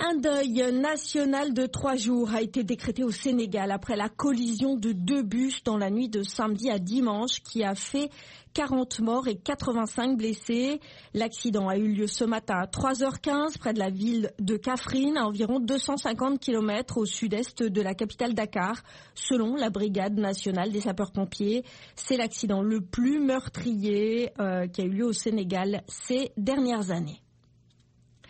Un deuil national de trois jours a été décrété au Sénégal après la collision de deux bus dans la nuit de samedi à dimanche qui a fait 40 morts et 85 blessés. L'accident a eu lieu ce matin à 3h15 près de la ville de Kafrine, à environ 250 km au sud-est de la capitale Dakar. Selon la Brigade nationale des sapeurs-pompiers, c'est l'accident le plus meurtrier euh, qui a eu lieu au Sénégal ces dernières années.